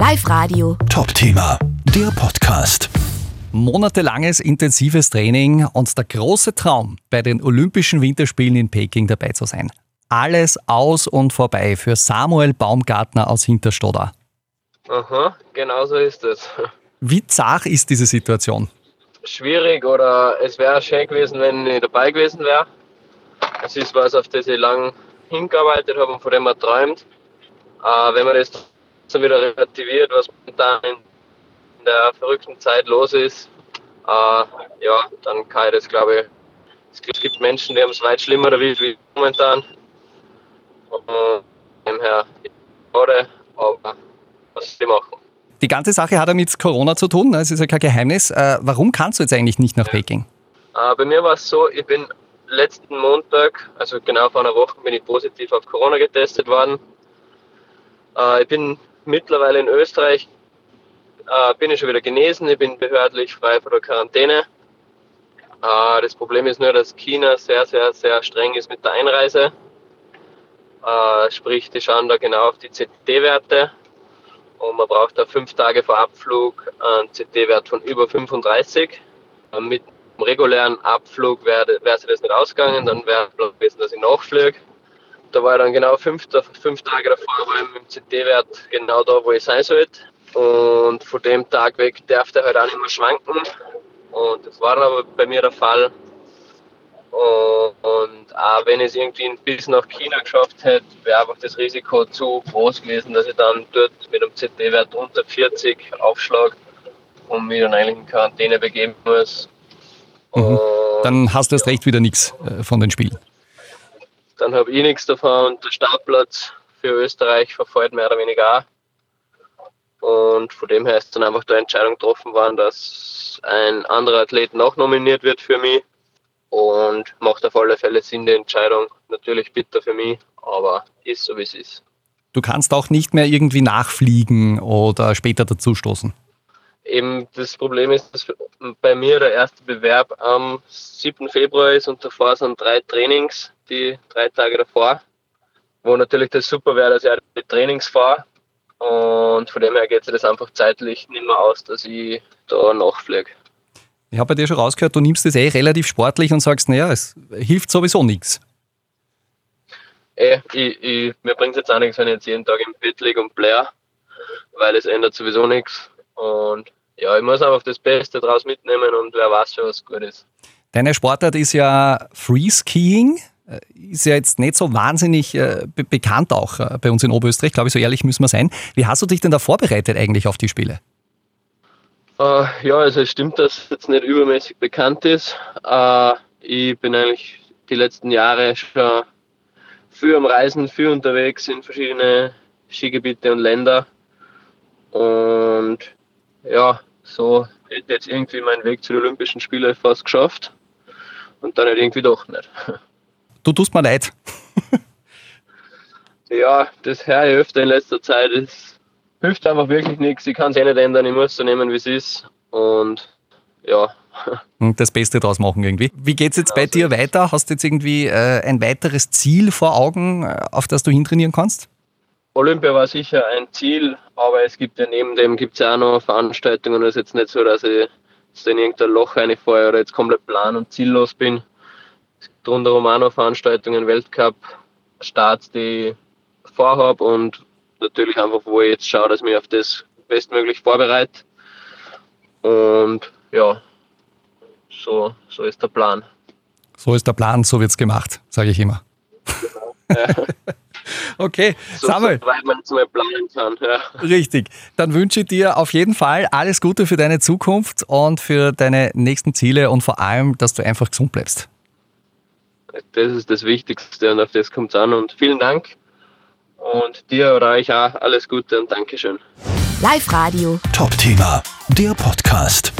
Live Radio. Top-Thema, der Podcast. Monatelanges intensives Training und der große Traum, bei den Olympischen Winterspielen in Peking dabei zu sein. Alles aus und vorbei für Samuel Baumgartner aus Hinterstoder. Aha, genau so ist es. Wie zart ist diese Situation? Schwierig oder es wäre schön gewesen, wenn ich dabei gewesen wäre. Es ist was, auf das ich lang hingearbeitet habe und von dem man träumt. Äh, wenn man das dann wieder relativiert, was momentan in der verrückten Zeit los ist, äh, ja, dann kann ich das, glaube ich, es gibt Menschen, die haben es weit schlimmer erwischt wie momentan. Und aber was sie machen. Die ganze Sache hat ja mit Corona zu tun, ne? es ist ja kein Geheimnis. Äh, warum kannst du jetzt eigentlich nicht nach Peking? Äh, bei mir war es so, ich bin letzten Montag, also genau vor einer Woche, bin ich positiv auf Corona getestet worden. Äh, ich bin mittlerweile in Österreich, äh, bin ich schon wieder genesen, ich bin behördlich frei von der Quarantäne. Äh, das Problem ist nur, dass China sehr, sehr, sehr streng ist mit der Einreise. Äh, sprich, die schauen da genau auf die CT-Werte und man braucht da fünf Tage vor Abflug einen CT-Wert von über 35. Äh, mit dem regulären Abflug wäre wär sie das nicht ausgegangen, dann wäre es gewesen, dass ich nachfliege. Da war ich dann genau fünf, fünf Tage davor, war ich mit dem CT-Wert genau da, wo ich sein sollte. Und von dem Tag weg darf der halt auch nicht mehr schwanken. Und das war dann aber bei mir der Fall. Und auch wenn ich es irgendwie bis nach China geschafft hätte, wäre einfach das Risiko zu groß gewesen, dass ich dann dort mit einem CT-Wert unter 40 aufschlage und mich dann eigentlich in Quarantäne begeben muss. Mhm. Dann hast du erst recht wieder nichts äh, von den Spielen. Dann habe ich nichts davon und der Startplatz für Österreich verfällt mehr oder weniger auch. Und von dem her ist dann einfach die Entscheidung getroffen worden, dass ein anderer Athlet noch nominiert wird für mich und macht auf alle Fälle Sinn, die Entscheidung. Natürlich bitter für mich, aber ist so, wie es ist. Du kannst auch nicht mehr irgendwie nachfliegen oder später dazustoßen. Eben das Problem ist, dass bei mir der erste Bewerb am 7. Februar ist und davor sind drei Trainings, die drei Tage davor, wo natürlich das super wäre, dass ich die Trainings fahre. Und von dem her geht sich das einfach zeitlich nicht mehr aus, dass ich da nachfliege. Ich habe bei dir schon rausgehört, du nimmst das eh relativ sportlich und sagst, naja, es hilft sowieso nichts. Eh, ich, ich, mir bringt es jetzt auch nichts, wenn ich jetzt jeden Tag im Bett liege und bläher, weil es ändert sowieso nichts. Und ja, ich muss einfach das Beste draus mitnehmen und wer weiß schon, was gut ist. Deine Sportart ist ja Freeskiing. Äh, ist ja jetzt nicht so wahnsinnig äh, be bekannt auch äh, bei uns in Oberösterreich, glaube ich, so ehrlich müssen wir sein. Wie hast du dich denn da vorbereitet eigentlich auf die Spiele? Uh, ja, also es stimmt, dass es jetzt nicht übermäßig bekannt ist. Uh, ich bin eigentlich die letzten Jahre schon viel am Reisen, viel unterwegs in verschiedene Skigebiete und Länder. Und ja, so hätte jetzt irgendwie meinen Weg zu den Olympischen Spielen fast geschafft. Und dann halt irgendwie doch nicht. Du tust mir leid. ja, das höre ich öfter in letzter Zeit. Es hilft einfach wirklich nichts. Ich kann es eh nicht ändern. Ich muss so nehmen, wie es ist. Und ja. Und das Beste draus machen irgendwie. Wie geht es jetzt bei dir weiter? Hast du jetzt irgendwie äh, ein weiteres Ziel vor Augen, äh, auf das du hintrainieren kannst? Olympia war sicher ein Ziel, aber es gibt ja neben dem gibt's ja auch noch Veranstaltungen. Es ist jetzt nicht so, dass ich jetzt in irgendein Loch reinfahre oder jetzt komplett plan- und ziellos bin. Es gibt rundherum auch noch Veranstaltungen, Weltcup, Starts, die ich vorhabe und natürlich einfach, wo ich jetzt schaue, dass ich mich auf das bestmöglich vorbereite. Und ja, so, so ist der Plan. So ist der Plan, so wird's gemacht, sage ich immer. Ja. Okay, so, Samuel. Weil man es mal planen kann. Ja. Richtig. Dann wünsche ich dir auf jeden Fall alles Gute für deine Zukunft und für deine nächsten Ziele und vor allem, dass du einfach gesund bleibst. Das ist das Wichtigste und auf das kommt es an. Und vielen Dank. Und dir oder euch auch alles Gute und Dankeschön. Live Radio. Top-Thema, der Podcast.